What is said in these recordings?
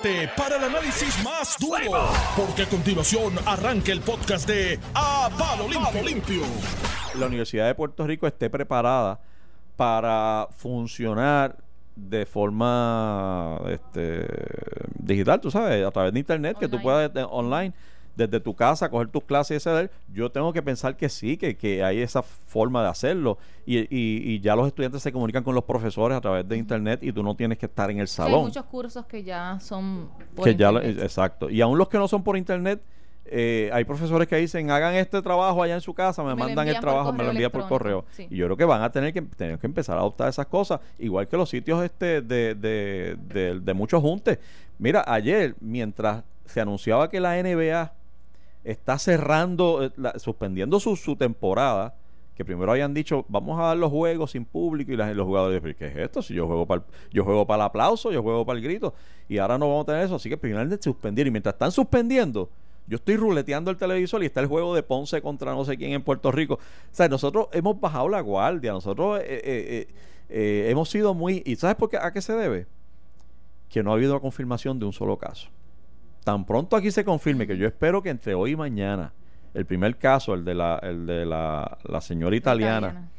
prepárate para el análisis más duro, porque a continuación arranca el podcast de A Palo Limpio. La Universidad de Puerto Rico esté preparada para funcionar de forma este, digital, tú sabes, a través de internet, que tú puedas eh, online desde tu casa coger tus clases y hacer, yo tengo que pensar que sí, que, que hay esa forma de hacerlo. Y, y, y, ya los estudiantes se comunican con los profesores a través de internet y tú no tienes que estar en el salón. hay muchos cursos que ya son por que Ya, exacto. Y aún los que no son por internet, eh, hay profesores que dicen hagan este trabajo allá en su casa, me, mandan el trabajo, me lo envían por correo. Y yo creo que van a tener que tener que empezar a adoptar esas cosas, igual que los sitios este de, de, de, de muchos juntes. Mira, ayer, mientras se anunciaba que la NBA está cerrando, eh, suspendiendo su, temporada, que primero habían dicho, vamos a dar los juegos sin público y los jugadores, ¿qué es esto? Si yo juego para yo juego para el aplauso, yo juego para el grito, y ahora no vamos a tener eso, así que finalmente suspendieron. Y mientras están suspendiendo, yo estoy ruleteando el televisor y está el juego de Ponce contra no sé quién en Puerto Rico. O sea, nosotros hemos bajado la guardia, nosotros eh, eh, hemos sido muy... ¿Y sabes por qué, a qué se debe? Que no ha habido confirmación de un solo caso. Tan pronto aquí se confirme, que yo espero que entre hoy y mañana, el primer caso, el de la, el de la, la señora italiana,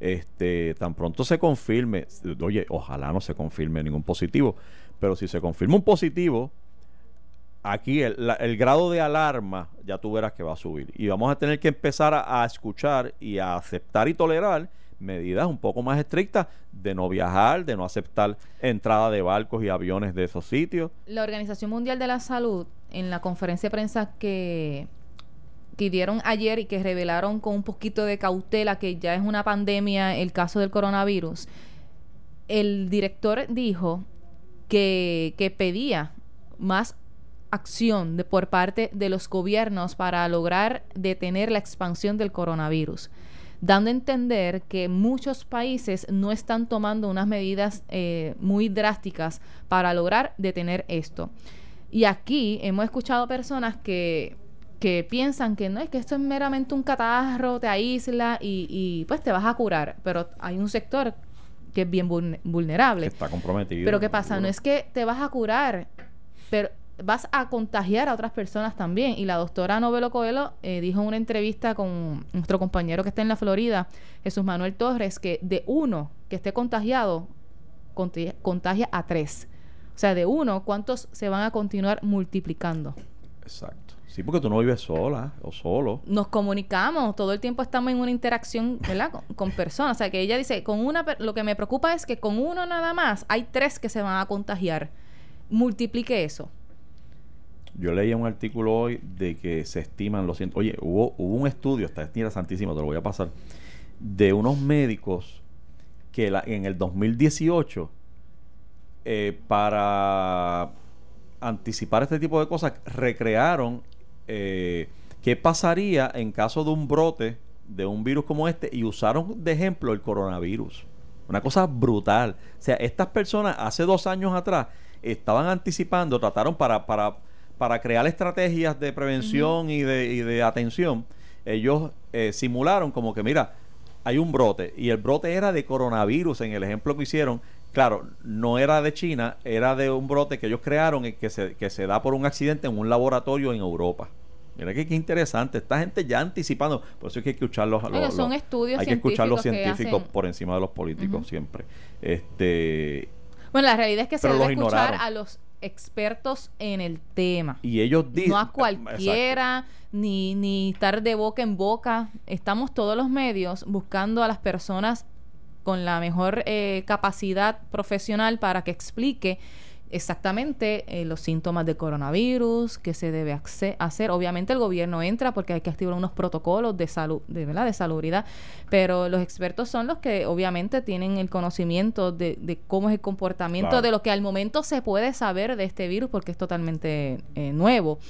este, tan pronto se confirme, oye, ojalá no se confirme ningún positivo, pero si se confirma un positivo, aquí el, el, grado de alarma ya tú verás que va a subir. Y vamos a tener que empezar a escuchar y a aceptar y tolerar medidas un poco más estrictas de no viajar, de no aceptar entrada de barcos y aviones de esos sitios. La Organización Mundial de la Salud, en la conferencia de prensa que, que dieron ayer y que revelaron con un poquito de cautela que ya es una pandemia el caso del coronavirus, el director dijo que, que pedía más acción de, por parte de los gobiernos para lograr detener la expansión del coronavirus dando a entender que muchos países no están tomando unas medidas eh, muy drásticas para lograr detener esto. Y aquí hemos escuchado personas que, que piensan que no es que esto es meramente un catarro, te aísla y, y pues te vas a curar, pero hay un sector que es bien vulnerable. está comprometido. Pero ¿qué pasa? No es que te vas a curar, pero vas a contagiar a otras personas también. Y la doctora Novelo Coelho eh, dijo en una entrevista con nuestro compañero que está en la Florida, Jesús Manuel Torres, que de uno que esté contagiado, contagia, a tres. O sea, de uno, ¿cuántos se van a continuar multiplicando? Exacto. Sí, porque tú no vives sola o solo. Nos comunicamos, todo el tiempo estamos en una interacción, ¿verdad? Con, con, personas. O sea, que ella dice, con una, lo que me preocupa es que con uno nada más hay tres que se van a contagiar. Multiplique eso. Yo leía un artículo hoy de que se estiman los cientos. Oye, hubo, hubo un estudio, está santísimo, te lo voy a pasar, de unos médicos que en el 2018, eh, para anticipar este tipo de cosas, recrearon eh, qué pasaría en caso de un brote de un virus como este y usaron de ejemplo el coronavirus. Una cosa brutal. O sea, estas personas hace dos años atrás estaban anticipando, trataron para para crear estrategias de prevención y, de, y, de, atención, ellos eh, simularon como que, mira, hay un brote y el brote era de coronavirus en el ejemplo que hicieron. Claro, no era de China, era de un brote que ellos crearon y que se, que se da por un accidente en un laboratorio en Europa. Mira que qué interesante, esta gente ya anticipando, por eso hay que escuchar los, son estudios hay que escuchar los científicos por encima de los políticos siempre. Este bueno, la realidad es que se debe escuchar a los expertos en el tema. Y ellos dicen... No a cualquiera, ni, ni estar de boca en boca. Estamos todos los medios buscando a las personas con la mejor eh, capacidad profesional para que explique exactamente eh, los síntomas de coronavirus, qué se debe hacer. Obviamente el gobierno entra porque hay que activar unos protocolos de salud, de, ¿verdad? de salubridad, pero los expertos son los que obviamente tienen el conocimiento de, cómo es el comportamiento, de lo que al momento se puede saber de este virus porque es totalmente eh, nuevo.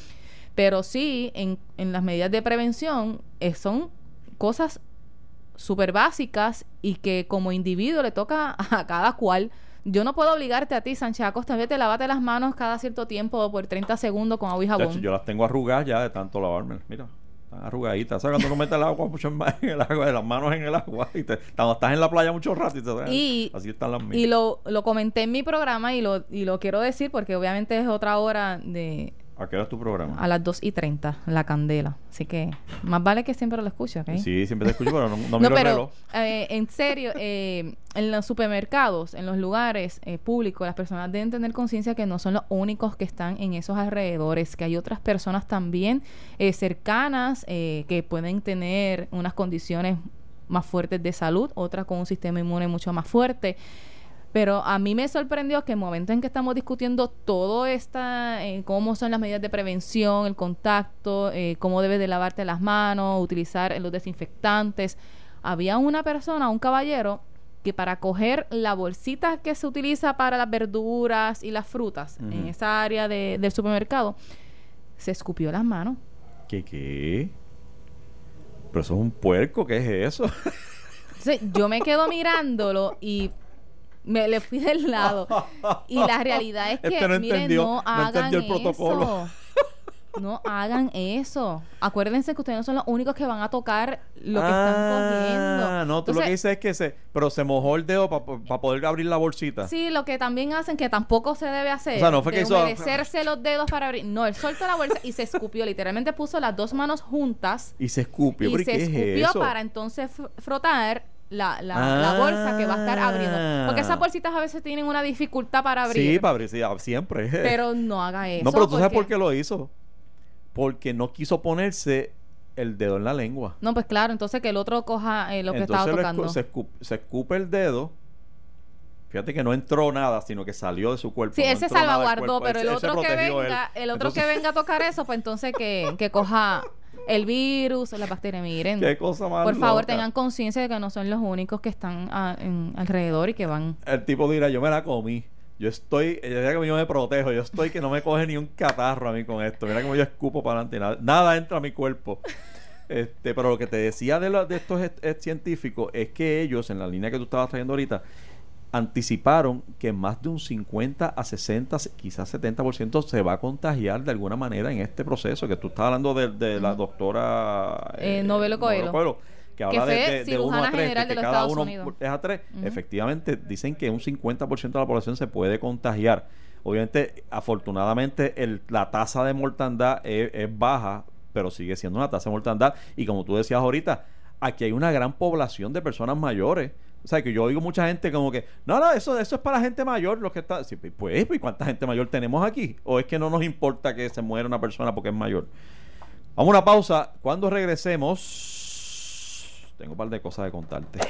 Pero sí, en, en las medidas de prevención eh, son cosas súper básicas y que como individuo le toca a cada cual yo no puedo obligarte a ti, Sánchez Acosta, vete, lavate las manos cada cierto tiempo por 30 segundos con agua y jabón. yo las tengo arrugadas ya de tanto lavarme. Mira, arrugaditas. ¿Sabes? Cuando uno mete el agua mucho más en el agua, de las manos en el agua, y te, cuando estás en la playa mucho rato, y, así están las mías. Y lo, lo comenté en mi programa y lo, y lo quiero decir porque obviamente es otra hora de ¿A qué hora es tu programa? A las 2 y 30, La Candela. Así que más vale que siempre lo escuche, ¿ok? Sí, siempre te escucho, pero no, no, miro pero, eh, en serio, eh, en los supermercados, en los lugares eh, públicos, las personas deben tener conciencia que no son los únicos que están en esos alrededores, que hay otras personas también cercanas que pueden tener unas condiciones más fuertes de salud, otras con un sistema inmune mucho más fuerte. Pero a mí me sorprendió que en el momento en que estamos discutiendo todo esta, eh, cómo son las medidas de prevención, el contacto, eh, cómo debes de lavarte las manos, utilizar los desinfectantes, había una persona, un caballero, que para coger la bolsita que se utiliza para las verduras y las frutas en esa área del supermercado, se escupió las manos. ¿Qué qué? Pero eso es un puerco, ¿qué es eso? yo me quedo mirándolo y me le fui del lado. y la realidad es que, no miren, no hagan el eso. No hagan eso. Acuérdense que ustedes no son los únicos que van a tocar lo que están ah, cogiendo. No, tú lo que dices es que se, pero se mojó el dedo para poder abrir la bolsita. Sí, lo que también hacen que tampoco se debe hacer. O sea, no fue que hizo. Humedecerse los dedos para abrir. No, él soltó la bolsa y se escupió. Literalmente puso las dos manos juntas. Y se escupió. Y se escupió para entonces frotar la, la, bolsa que va a estar abriendo. Porque esas ah. bolsitas a veces tienen una dificultad para abrir. Sí, para abrir, sí, ah, siempre. Pero no haga eso. No, pero tú sabes por qué lo hizo. Porque no quiso ponerse el dedo en la lengua. No, pues claro, entonces que el otro coja eh, lo que estaba tocando. se, escupe, el dedo. Fíjate que no entró nada, sino que salió de su cuerpo. Sí, ese salvaguardó, pero el otro que venga, el otro que venga a tocar eso, pues entonces que, que coja el virus, la bacteria. Miren, Qué cosa más por favor, tengan conciencia de que no son los únicos que están alrededor y que van. El tipo dirá, yo me la comí. Yo estoy, ya que yo me protejo, yo estoy que no me coge ni un catarro a mí con esto. Mira cómo yo escupo para adelante, nada, entra a mi cuerpo. Este, pero lo que te decía de, de estos científicos es que ellos, en la línea que tú estabas trayendo ahorita, anticiparon que más de un 50 a 60, quizás 70% se va a contagiar de alguna manera en este proceso, que tú estás hablando de, la doctora eh, Novelo Coelho. que habla de, de, 1 a 3, que cada uno es a 3. Efectivamente, dicen que un 50% de la población se puede contagiar. Obviamente, afortunadamente, el, la tasa de mortandad es, es baja, pero sigue siendo una tasa de mortandad. Y como tú decías ahorita, aquí hay una gran población de personas mayores o sea, que yo oigo mucha gente como que, no, no, eso, eso es para la gente mayor, los que está. pues, pues, ¿cuánta gente mayor tenemos aquí? ¿O es que no nos importa que se muera una persona porque es mayor? Vamos a una pausa. Cuando regresemos, tengo un par de cosas de contarte.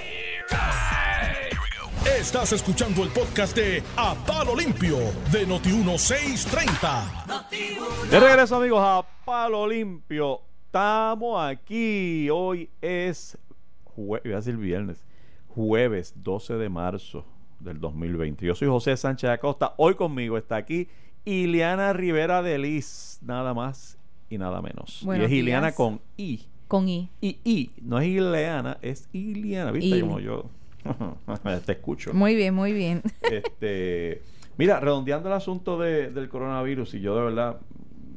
Estás escuchando el podcast de A Palo Limpio de Noti1630. de regreso, amigos, a Palo Limpio. Estamos aquí. Hoy es jueves, iba a decir viernes jueves 12 de marzo del 2020. Yo soy José Sánchez Acosta. Hoy conmigo está aquí Ileana Rivera de Liz, nada más y nada menos. y es Ileana con I. Con I. Y I, no es Ileana, es Ileana, ¿viste? Como yo te escucho. Muy bien, muy bien. este, mira, redondeando el asunto del coronavirus, y yo de verdad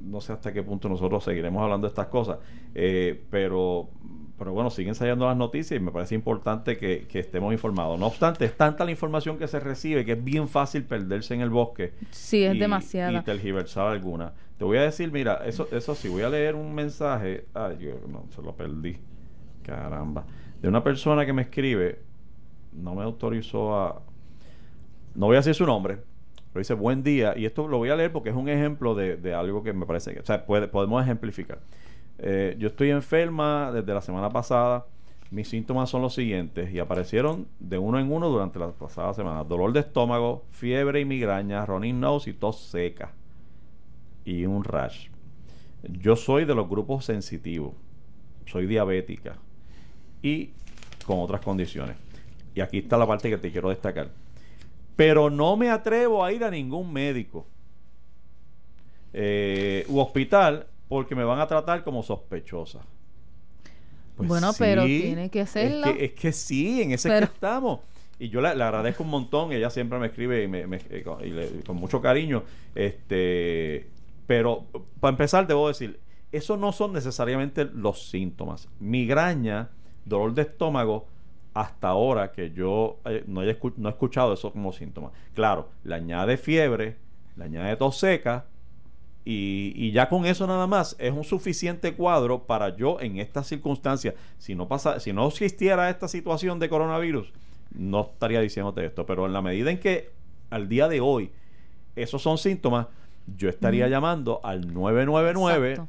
no sé hasta qué punto nosotros seguiremos hablando de estas cosas, eh, pero pero bueno, siguen saliendo las noticias y me parece importante que, estemos informados. No obstante, es tanta la información que se recibe que es bien fácil perderse en el bosque. Sí, es demasiado. Y tergiversar alguna. Te voy a decir, mira, eso, eso sí, voy a leer un mensaje. Ay, yo no, se lo perdí. Caramba. De una persona que me escribe, no me autorizó a. No voy a decir su nombre, pero dice buen día. Y esto lo voy a leer porque es un ejemplo de, de algo que me parece que. O sea, puede, podemos ejemplificar. Eh, yo estoy enferma desde la semana pasada. Mis síntomas son los siguientes y aparecieron de uno en uno durante la pasada semana. Dolor de estómago, fiebre y migraña, running nose y tos seca. Y un rash. Yo soy de los grupos sensitivos. Soy diabética. Y con otras condiciones. Y aquí está la parte que te quiero destacar. Pero no me atrevo a ir a ningún médico eh, u hospital porque me van a tratar como sospechosa. Pues bueno, pero tiene que hacerlo. Es que, sí, en ese que estamos. Y yo le, agradezco un montón. Ella siempre me escribe y, me, con, mucho cariño. Este, pero para empezar, debo decir, Esos no son necesariamente los síntomas. Migraña, dolor de estómago, hasta ahora que yo eh, no, he escuchado eso como síntoma. Claro, le añade fiebre, le añade tos seca y, ya con eso nada más es un suficiente cuadro para yo en estas circunstancias, si no pasa, si no existiera esta situación de coronavirus, no estaría diciéndote esto, pero en la medida en que al día de hoy esos son síntomas, yo estaría llamando al 999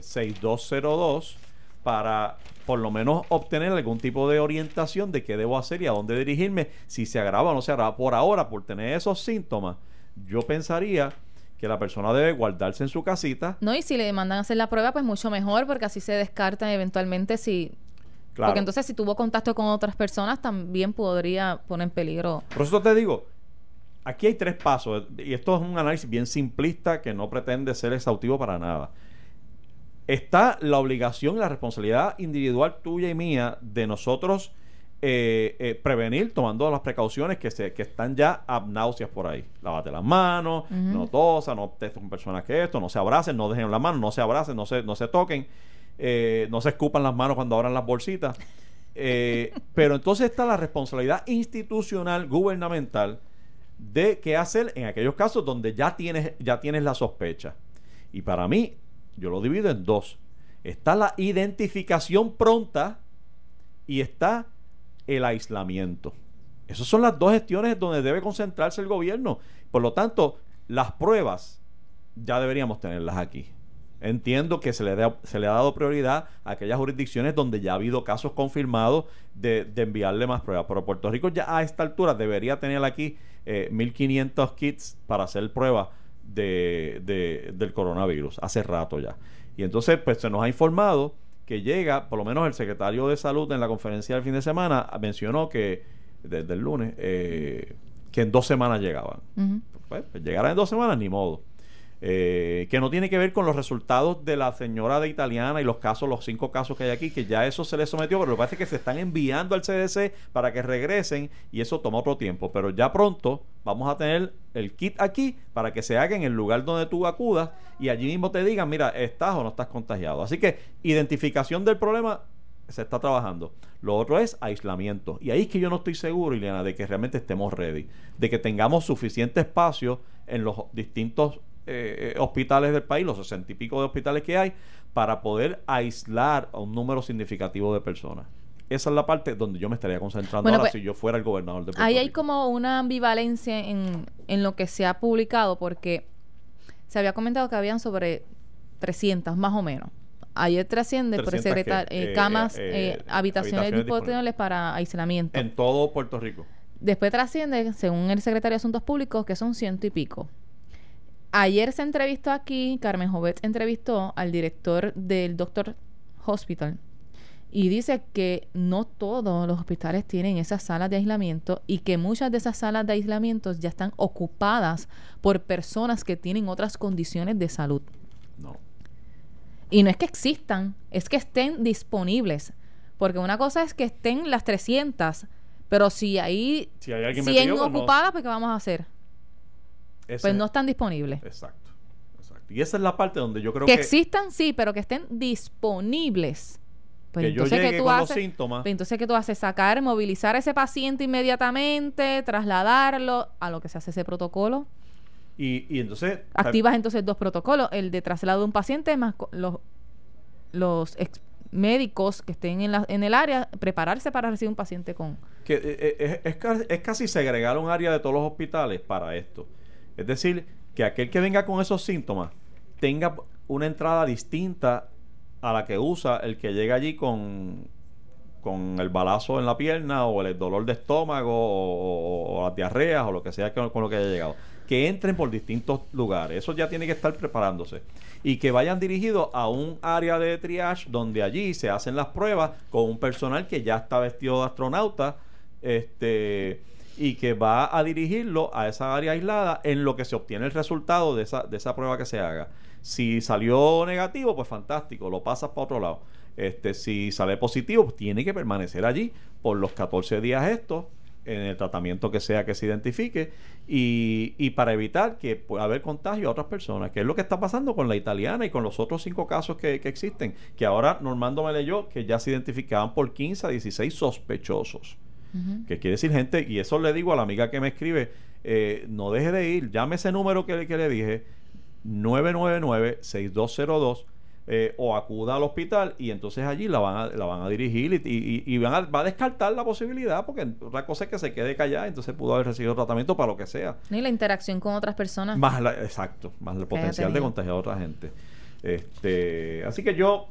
6202 para por lo menos obtener algún tipo de orientación de qué debo hacer y a dónde dirigirme, si se agrava o no se agrava. Por ahora, por tener esos síntomas, yo pensaría que la persona debe guardarse en su casita. No, y si le mandan a hacer la prueba, pues mucho mejor, porque así se descarta eventualmente si... Claro. Porque entonces si tuvo contacto con otras personas, también podría poner en peligro. Por eso te digo, aquí hay tres pasos, y esto es un análisis bien simplista que no pretende ser exhaustivo para nada está la obligación, la responsabilidad individual tuya y mía de nosotros eh, eh, prevenir tomando las precauciones que, se, que están ya abnáuseas por ahí. Lávate las manos, no tosa, no estés con personas que esto, no se abracen, no dejen la mano, no se abracen, no se, no se toquen, eh, no se escupan las manos cuando abran las bolsitas. pero entonces está la responsabilidad institucional, gubernamental, de qué hacer en aquellos casos donde ya tienes, ya tienes la sospecha. Y para mí, yo lo divido en dos. Está la identificación pronta y está el aislamiento. Esas son las dos gestiones donde debe concentrarse el gobierno. Por lo tanto, las pruebas ya deberíamos tenerlas aquí. Entiendo que se le, se le ha dado prioridad a aquellas jurisdicciones donde ya ha habido casos confirmados de, enviarle más pruebas. Pero Puerto Rico ya a esta altura debería tener aquí 1.500 eh, kits para hacer pruebas de, del coronavirus, hace rato ya. Y entonces, pues se nos ha informado que llega, por lo menos el secretario de salud en la conferencia del fin de semana mencionó que desde el lunes, eh, que en dos semanas llegaban. pues, pues llegarán en dos semanas, ni modo. Eh, que no tiene que ver con los resultados de la señora de italiana y los casos, los cinco casos que hay aquí, que ya eso se le sometió, pero lo que pasa es que se están enviando al CDC para que regresen y eso toma otro tiempo. Pero ya pronto vamos a tener el kit aquí para que se haga en el lugar donde tú acudas y allí mismo te digan, mira, estás o no estás contagiado. Así que identificación del problema se está trabajando. Lo otro es aislamiento. Y ahí es que yo no estoy seguro, Ileana, de que realmente estemos ready, de que tengamos suficiente espacio en los distintos eh, hospitales del país, los sesenta y pico de hospitales que hay, para poder aislar a un número significativo de personas. Esa es la parte donde yo me estaría concentrando ahora pues, si yo fuera el gobernador de Puerto Ahí hay como una ambivalencia en, en lo que se ha publicado, porque se había comentado que habían sobre 300 más o menos. Ayer trasciende por secretario eh, camas, eh, habitaciones, disponibles para aislamiento. En todo Puerto Rico. Después trasciende, según el secretario de Asuntos Públicos, que son ciento y pico. Ayer se entrevistó aquí, Carmen Jovet entrevistó al director del Doctor Hospital y dice que no todos los hospitales tienen esas salas de aislamiento y que muchas de esas salas de aislamiento ya están ocupadas por personas que tienen otras condiciones de salud. No. Y no es que existan, es que estén disponibles. Porque una cosa es que estén las 300, pero si hay, si hay 100 pues ocupadas, pues ¿qué vamos a hacer? Pues no están disponibles. Exacto, exacto. Y esa es la parte donde yo creo que... Que existan, sí, pero que estén disponibles. Pues entonces que tú haces, síntomas. Pues entonces que tú haces sacar, movilizar a ese paciente inmediatamente, trasladarlo a lo que se hace ese protocolo. Y, y entonces activas entonces dos protocolos, el de traslado de un paciente más los los médicos que estén en, la, en el área prepararse para recibir un paciente con que eh, eh, es, es, es casi segregar un área de todos los hospitales para esto. Es decir, que aquel que venga con esos síntomas tenga una entrada distinta a la que usa el que llega allí con, con el balazo en la pierna o el dolor de estómago o, las diarreas o lo que sea con, lo que haya llegado. Que entren por distintos lugares. Eso ya tiene que estar preparándose. Y que vayan dirigidos a un área de triage donde allí se hacen las pruebas con un personal que ya está vestido de astronauta. Este y que va a dirigirlo a esa área aislada en lo que se obtiene el resultado de esa, de esa prueba que se haga. Si salió negativo, pues fantástico, lo pasas para otro lado. Este, si sale positivo, pues tiene que permanecer allí por los 14 días estos en el tratamiento que sea que se identifique y, para evitar que pueda haber contagio a otras personas, que es lo que está pasando con la italiana y con los otros cinco casos que, existen, que ahora Normando me leyó que ya se identificaban por 15 a 16 sospechosos. Que quiere decir gente, y eso le digo a la amiga que me escribe, eh, no deje de ir, llame ese número que, que le dije, 999-6202 eh, o acuda al hospital y entonces allí la van a, la van a dirigir y, van a, va a descartar la posibilidad porque otra cosa es que se quede callada entonces pudo haber recibido tratamiento para lo que sea. Y la interacción con otras personas. Más la, exacto, más el potencial de contagiar a otra gente. Este, así que yo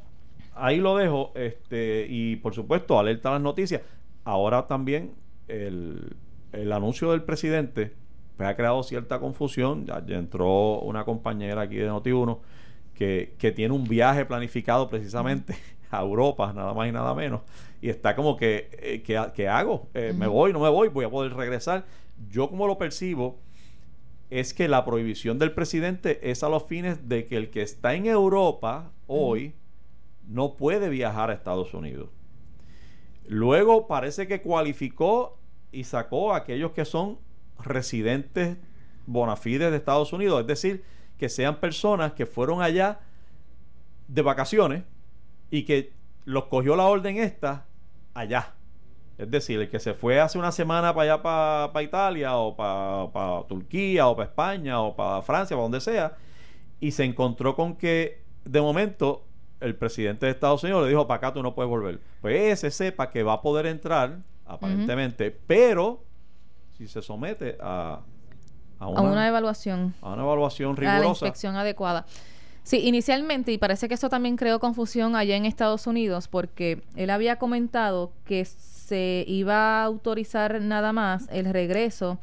ahí lo dejo este y por supuesto alerta a las noticias. Ahora también el, el anuncio del presidente pues, ha creado cierta confusión. Ya, entró una compañera aquí de Noti1 que, que, tiene un viaje planificado precisamente a Europa, nada más y nada menos. Y está como que, eh, ¿qué, hago? Eh, ¿Me voy? ¿No me voy? ¿Voy a poder regresar? Yo como lo percibo es que la prohibición del presidente es a los fines de que el que está en Europa hoy no puede viajar a Estados Unidos. Luego parece que cualificó y sacó a aquellos que son residentes bona de Estados Unidos, es decir, que sean personas que fueron allá de vacaciones y que los cogió la orden esta allá. Es decir, el que se fue hace una semana para allá, para, Italia, o para, Turquía, o para España, o para Francia, para donde sea, y se encontró con que de momento el presidente de Estados Unidos le dijo, para acá tú no puedes volver. Pues ese sepa que va a poder entrar, aparentemente, pero si se somete a, a, una, evaluación. A una evaluación rigurosa. A la inspección adecuada. Sí, inicialmente, y parece que esto también creó confusión allá en Estados Unidos, porque él había comentado que se iba a autorizar nada más el regreso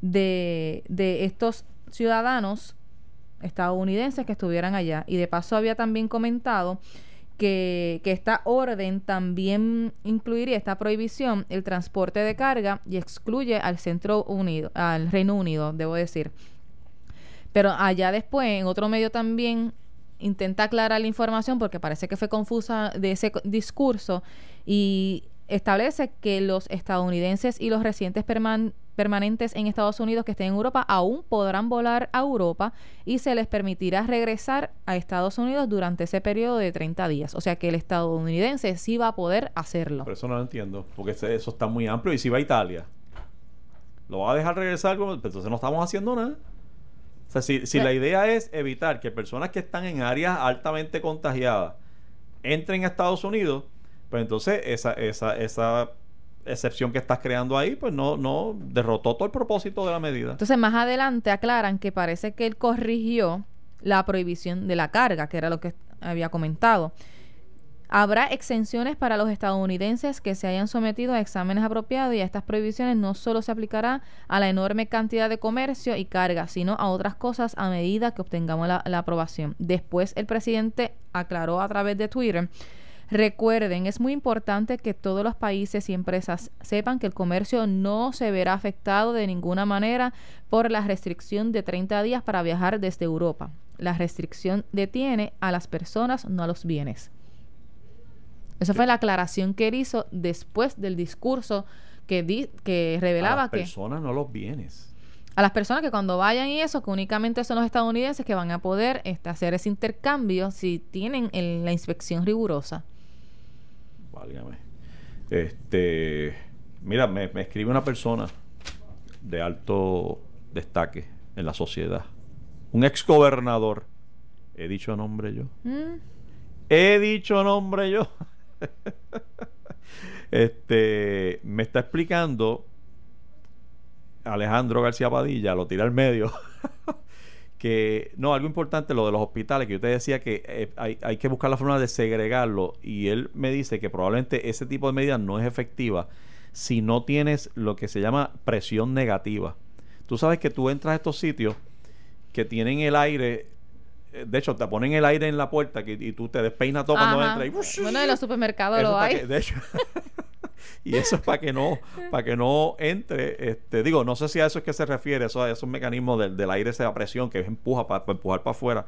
de, de estos ciudadanos estadounidenses que estuvieran allá. Y de paso había también comentado que, esta orden también incluiría esta prohibición el transporte de carga y excluye al Centro Unido, al Reino Unido, debo decir. Pero allá después, en otro medio también intenta aclarar la información porque parece que fue confusa de ese discurso y establece que los estadounidenses y los residentes permanentes permanentes en Estados Unidos que estén en Europa aún podrán volar a Europa y se les permitirá regresar a Estados Unidos durante ese periodo de 30 días. O sea que el estadounidense sí va a poder hacerlo. Por eso no lo entiendo, porque eso está muy amplio. ¿Y si va a Italia? ¿Lo va a dejar regresar? Pues entonces no estamos haciendo nada. O sea, si, si la idea es evitar que personas que están en áreas altamente contagiadas entren a Estados Unidos, pues entonces esa, esa, esa excepción que estás creando ahí, pues no, no derrotó todo el propósito de la medida. Entonces, más adelante aclaran que parece que él corrigió la prohibición de la carga, que era lo que había comentado. Habrá exenciones para los estadounidenses que se hayan sometido a exámenes apropiados y a estas prohibiciones no solo se aplicará a la enorme cantidad de comercio y carga, sino a otras cosas a medida que obtengamos la, la aprobación. Después el presidente aclaró a través de Twitter Recuerden, es muy importante que todos los países y empresas sepan que el comercio no se verá afectado de ninguna manera por la restricción de 30 días para viajar desde Europa. La restricción detiene a las personas, no a los bienes. Esa fue la aclaración que él hizo después del discurso que, di que revelaba que... A las personas, no los bienes. A las personas que cuando vayan y eso, que únicamente son los estadounidenses que van a poder este, hacer ese intercambio si tienen la inspección rigurosa. Este, mira, me, escribe una persona de alto destaque en la sociedad. Un ex gobernador. He dicho nombre yo. Mm. He dicho nombre yo. este, me está explicando Alejandro García Padilla, lo tira al medio. que no, algo importante, lo de los hospitales, que usted decía que eh, hay, hay, que buscar la forma de segregarlo y él me dice que probablemente ese tipo de medida no es efectiva si no tienes lo que se llama presión negativa. Tú sabes que tú entras a estos sitios que tienen el aire eh, de hecho, te ponen el aire en la puerta y tú te despeinas todo cuando entras. Y, bueno, en los supermercados lo hay. de hecho, y eso es para que no para que no entre este digo no sé si a eso es que se refiere eso a esos mecanismos del, del aire esa presión que empuja para, empujar para afuera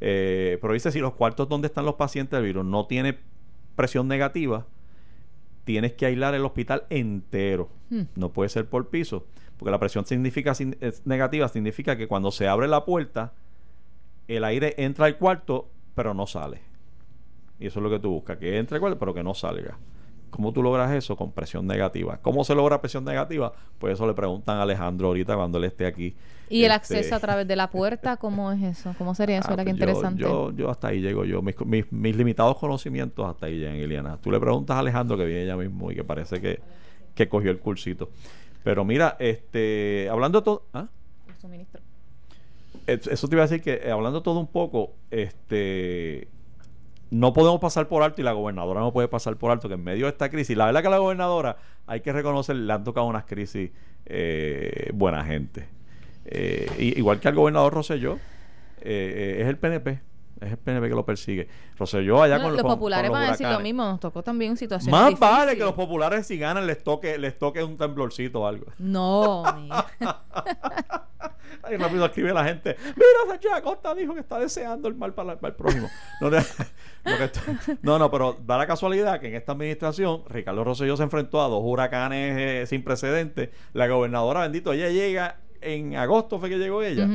eh, pero dice si los cuartos donde están los pacientes del virus no tiene presión negativa tienes que aislar el hospital entero. Hmm. No puede ser por piso, porque la presión significa negativa significa que cuando se abre la puerta, el aire entra al cuarto, pero no sale. Y eso es lo que tú buscas, que entre al cuarto, pero que no salga. ¿Cómo tú logras eso? Con presión negativa. ¿Cómo se logra presión negativa? Pues eso le preguntan a Alejandro ahorita cuando él esté aquí. ¿Y el este, acceso a través de la puerta? ¿Cómo es eso? ¿Cómo sería eso? Ah, pues interesante. Yo, yo, hasta ahí llego yo. Mis, mis, limitados conocimientos hasta ahí llegan, Eliana. Tú le preguntas a Alejandro que viene ella mismo y que parece que, que cogió el cursito. Pero mira, este, hablando de todo... ¿ah? Eso te iba a decir que, eh, hablando todo un poco, este no podemos pasar por alto y la gobernadora no puede pasar por alto que en medio de esta crisis, la verdad que la gobernadora hay que reconocer, le han tocado unas crisis eh, buena gente. Eh, igual que al gobernador Rosselló, eh, es el PNP. Es el PNP que lo persigue. Rosselló allá con los populares van a decir lo mismo. Nos tocó también situaciones Más vale que los populares si ganan les toque, les toque un temblorcito o algo. No, Ahí rápido escribe la gente. Mira, Sánchez Acosta dijo que está deseando el mal para, el prójimo. No, no, pero da la casualidad que en esta administración Ricardo Rosselló se enfrentó a dos huracanes eh, sin precedentes. La gobernadora, bendito, ella llega en agosto, fue que llegó ella.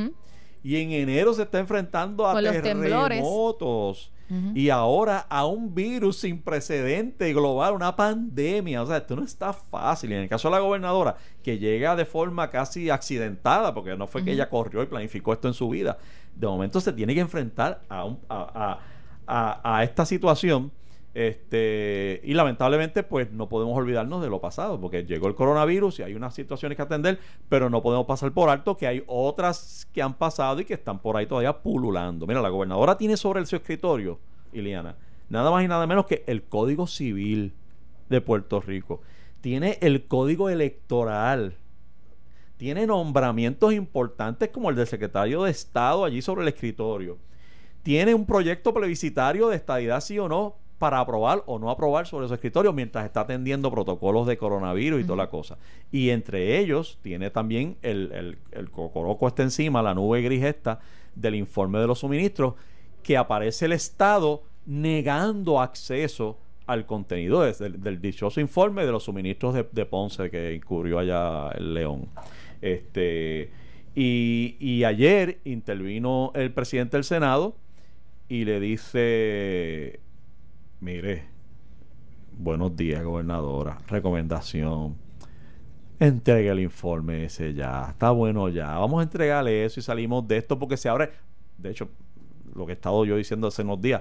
Y en enero se está enfrentando a terremotos. Y ahora a un virus sin precedente global, una pandemia. O sea, esto no está fácil. Y en el caso de la gobernadora, que llega de forma casi accidentada, porque no fue que ella corrió y planificó esto en su vida, de momento se tiene que enfrentar a, un, a, a, a esta situación este, y lamentablemente, pues no podemos olvidarnos de lo pasado, porque llegó el coronavirus y hay unas situaciones que atender, pero no podemos pasar por alto que hay otras que han pasado y que están por ahí todavía pululando. Mira, la gobernadora tiene sobre el su escritorio, Iliana, nada más y nada menos que el Código Civil de Puerto Rico. Tiene el Código Electoral. Tiene nombramientos importantes como el del secretario de Estado allí sobre el escritorio. Tiene un proyecto plebiscitario de estadidad, sí o no, para aprobar o no aprobar sobre su escritorio mientras está atendiendo protocolos de coronavirus y toda la cosa. Y entre ellos tiene también el, el, el cocoroco está encima, la nube gris esta del informe de los suministros, que aparece el Estado negando acceso al contenido del, dichoso informe de los suministros de, Ponce que incurrió allá el León. Este, y, y ayer intervino el presidente del Senado y le dice Mire, buenos días, gobernadora. Recomendación. Entregue el informe ese ya. Está bueno ya. Vamos a entregarle eso y salimos de esto porque se abre. De hecho, lo que he estado yo diciendo hace unos días.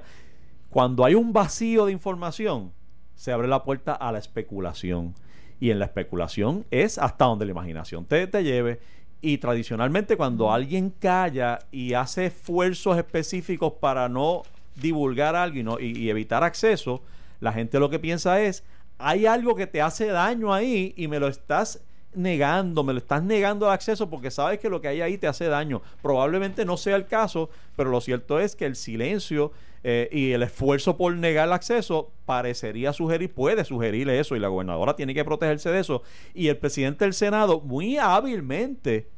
Cuando hay un vacío de información, se abre la puerta a la especulación. Y en la especulación es hasta donde la imaginación te, te lleve. Y tradicionalmente cuando alguien calla y hace esfuerzos específicos para no divulgar algo y, evitar acceso, la gente lo que piensa es, hay algo que te hace daño ahí y me lo estás negando, me lo estás negando el acceso porque sabes que lo que hay ahí te hace daño. Probablemente no sea el caso, pero lo cierto es que el silencio eh, y el esfuerzo por negar el acceso parecería sugerir, puede sugerir eso y la gobernadora tiene que protegerse de eso. Y el presidente del Senado muy hábilmente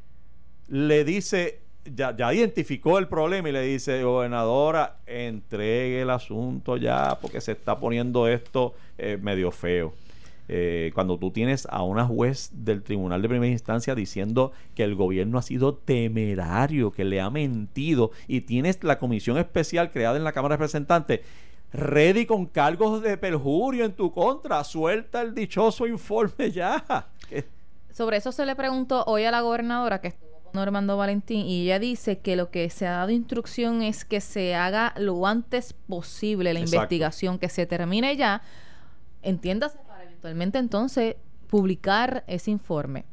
le dice, ya, identificó el problema y le dice, gobernadora, entregue el asunto ya porque se está poniendo esto eh, medio feo. Eh, cuando tú tienes a una juez del Tribunal de Primera Instancia diciendo que el gobierno ha sido temerario, que le ha mentido, y tienes la comisión especial creada en la Cámara de Representantes, ready con cargos de perjurio en tu contra, suelta el dichoso informe ya. Sobre eso se le preguntó hoy a la gobernadora que Normando Valentín y ella dice que lo que se ha dado instrucción es que se haga lo antes posible la investigación, que se termine ya, entiéndase para eventualmente entonces publicar ese informe.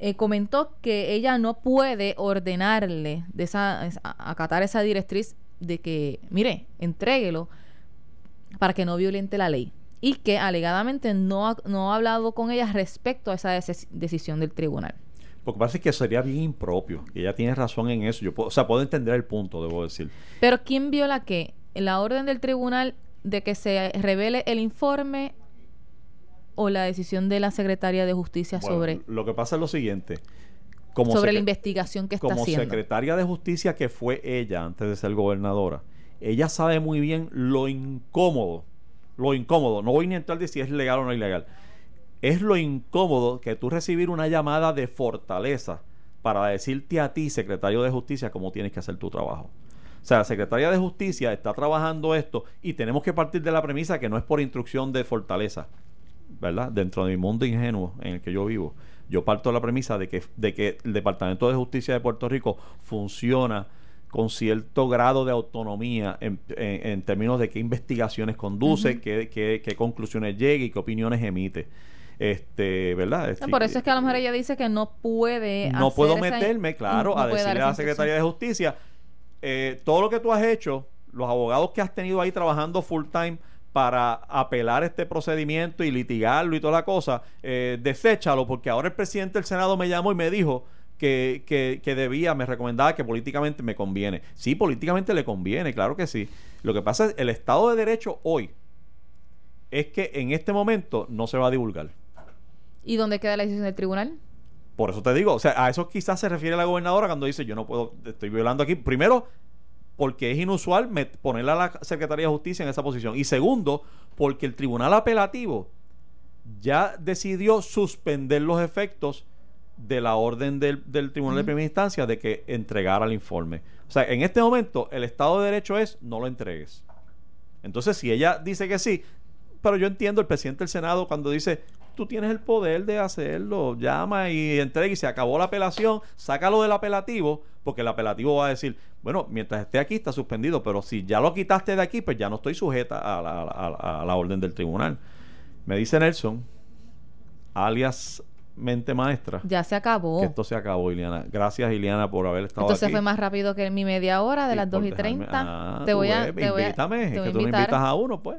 Eh, comentó que ella no puede ordenarle de esa, acatar esa directriz de que, mire, entréguelo para que no violente la ley y que alegadamente no no ha hablado con ella respecto a esa decisión del tribunal. Lo que pasa es que sería bien impropio. Y ella tiene razón en eso. Yo o sea, puedo entender el punto, debo decir. Pero ¿quién viola qué? ¿La orden del tribunal de que se revele el informe o la decisión de la secretaria de justicia sobre... Lo que pasa es lo siguiente. Como sobre la investigación que está haciendo. Como secretaria de justicia que fue ella antes de ser gobernadora, ella sabe muy bien lo incómodo lo incómodo, no voy ni a entrar de si es legal o no ilegal, es lo incómodo que tú recibir una llamada de fortaleza para decirte a ti, secretario de justicia, cómo tienes que hacer tu trabajo. O sea, la Secretaría de Justicia está trabajando esto y tenemos que partir de la premisa que no es por instrucción de fortaleza, ¿verdad? Dentro de mi mundo ingenuo en el que yo vivo, yo parto de la premisa de que, de que el Departamento de Justicia de Puerto Rico funciona con cierto grado de autonomía en, en, términos de qué investigaciones conduce, qué, qué, conclusiones llega y qué opiniones emite este, ¿verdad? por eso es que a lo mejor ella dice que no puede. No puedo meterme, claro, a decirle a la Secretaría de Justicia, eh, todo lo que tú has hecho, los abogados que has tenido ahí trabajando full time para apelar este procedimiento y litigarlo y toda la cosa, eh, deséchalo, porque ahora el presidente del Senado me llamó y me dijo que, que, que, debía, me recomendaba que políticamente me conviene. Sí, políticamente le conviene, claro que sí. Lo que pasa es el Estado de Derecho hoy es que en este momento no se va a divulgar. ¿Y dónde queda la decisión del tribunal? Por eso te digo, o sea, a eso quizás se refiere la gobernadora cuando dice yo no puedo, estoy violando aquí. Primero, porque es inusual poner a la Secretaría de Justicia en esa posición. Y segundo, porque el tribunal apelativo ya decidió suspender los efectos de la orden del, Tribunal de Primera Instancia de que entregara el informe. O sea, en este momento el Estado de Derecho es no lo entregues. Entonces, si ella dice que sí, pero yo entiendo el presidente del Senado cuando dice tú tienes el poder de hacerlo. Llama y entrega y se acabó la apelación, sácalo del apelativo, porque el apelativo va a decir, bueno, mientras esté aquí está suspendido, pero si ya lo quitaste de aquí, pues ya no estoy sujeta a la, orden del tribunal. Me dice Nelson, alias mente maestra. Ya se acabó. Que esto se acabó, Iliana. Gracias, Iliana, por haber estado Entonces fue más rápido que mi media hora de las 2 y 30. Ah, te, voy a, te voy a, invítame, es que tú me invitas a uno, pues.